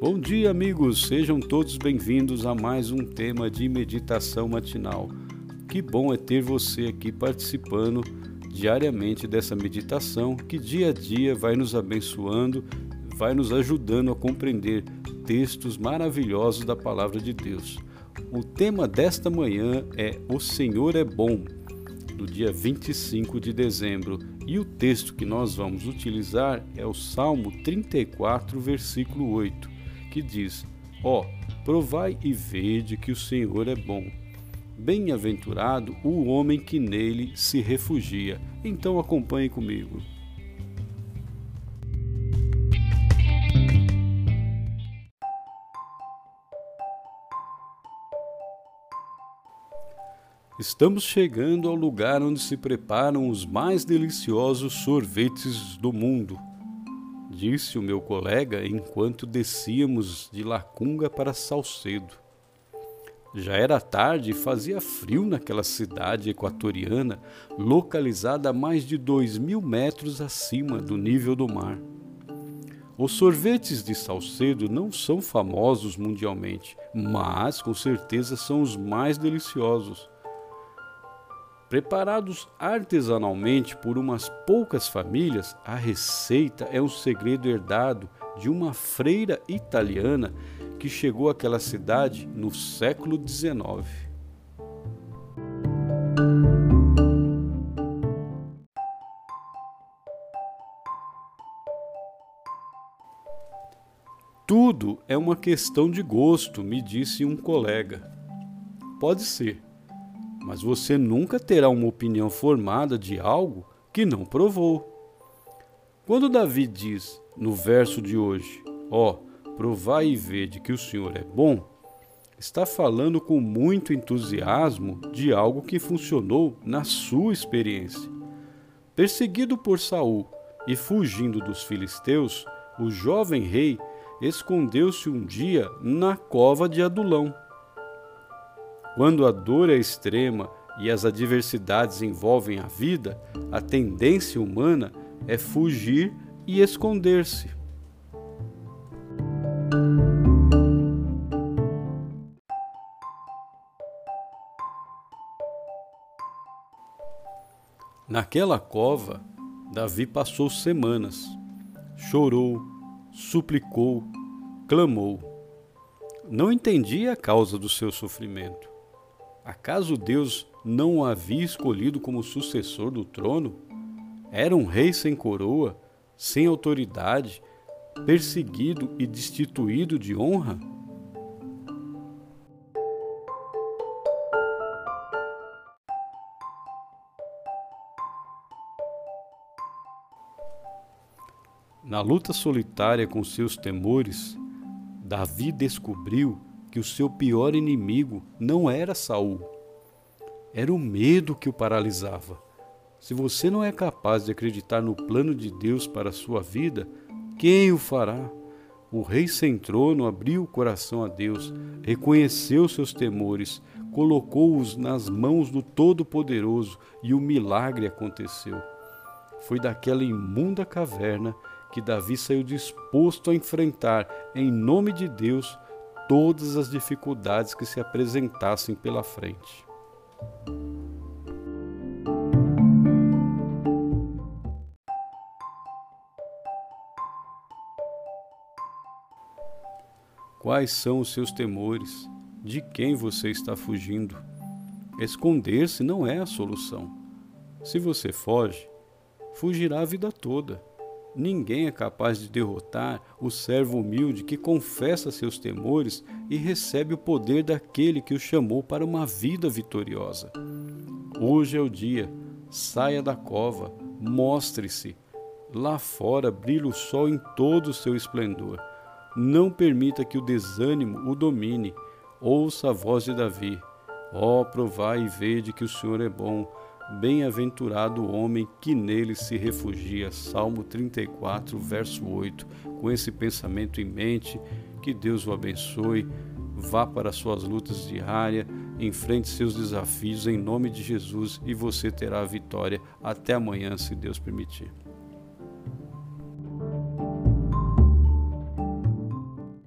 Bom dia, amigos! Sejam todos bem-vindos a mais um tema de meditação matinal. Que bom é ter você aqui participando diariamente dessa meditação que dia a dia vai nos abençoando, vai nos ajudando a compreender textos maravilhosos da palavra de Deus. O tema desta manhã é O Senhor é Bom, do dia 25 de dezembro, e o texto que nós vamos utilizar é o Salmo 34, versículo 8, que diz: Ó, oh, provai e vede que o Senhor é bom. Bem-aventurado o homem que nele se refugia. Então acompanhe comigo. Estamos chegando ao lugar onde se preparam os mais deliciosos sorvetes do mundo, disse o meu colega enquanto descíamos de Lacunga para Salcedo. Já era tarde e fazia frio naquela cidade equatoriana, localizada a mais de dois mil metros acima do nível do mar. Os sorvetes de Salcedo não são famosos mundialmente, mas com certeza são os mais deliciosos. Preparados artesanalmente por umas poucas famílias, a receita é um segredo herdado de uma freira italiana que chegou àquela cidade no século XIX. Tudo é uma questão de gosto, me disse um colega. Pode ser mas você nunca terá uma opinião formada de algo que não provou. Quando Davi diz no verso de hoje, ó, oh, provai e vede que o Senhor é bom, está falando com muito entusiasmo de algo que funcionou na sua experiência. Perseguido por Saul e fugindo dos filisteus, o jovem rei escondeu-se um dia na cova de Adulão. Quando a dor é extrema e as adversidades envolvem a vida, a tendência humana é fugir e esconder-se. Naquela cova, Davi passou semanas. Chorou, suplicou, clamou. Não entendia a causa do seu sofrimento. Acaso Deus não o havia escolhido como sucessor do trono? Era um rei sem coroa, sem autoridade, perseguido e destituído de honra? Na luta solitária com seus temores, Davi descobriu que o seu pior inimigo não era Saul. Era o medo que o paralisava. Se você não é capaz de acreditar no plano de Deus para a sua vida, quem o fará? O rei sem trono abriu o coração a Deus, reconheceu seus temores, colocou-os nas mãos do Todo-Poderoso e o milagre aconteceu. Foi daquela imunda caverna que Davi saiu disposto a enfrentar, em nome de Deus, todas as dificuldades que se apresentassem pela frente. Quais são os seus temores? De quem você está fugindo? Esconder-se não é a solução. Se você foge, fugirá a vida toda. Ninguém é capaz de derrotar o servo humilde que confessa seus temores e recebe o poder daquele que o chamou para uma vida vitoriosa. Hoje é o dia, saia da cova, mostre-se. Lá fora brilha o sol em todo o seu esplendor. Não permita que o desânimo o domine. Ouça a voz de Davi. Ó, oh, provai e vede que o Senhor é bom Bem-aventurado o homem que nele se refugia. Salmo 34, verso 8. Com esse pensamento em mente, que Deus o abençoe. Vá para suas lutas diárias, enfrente seus desafios em nome de Jesus e você terá a vitória. Até amanhã, se Deus permitir.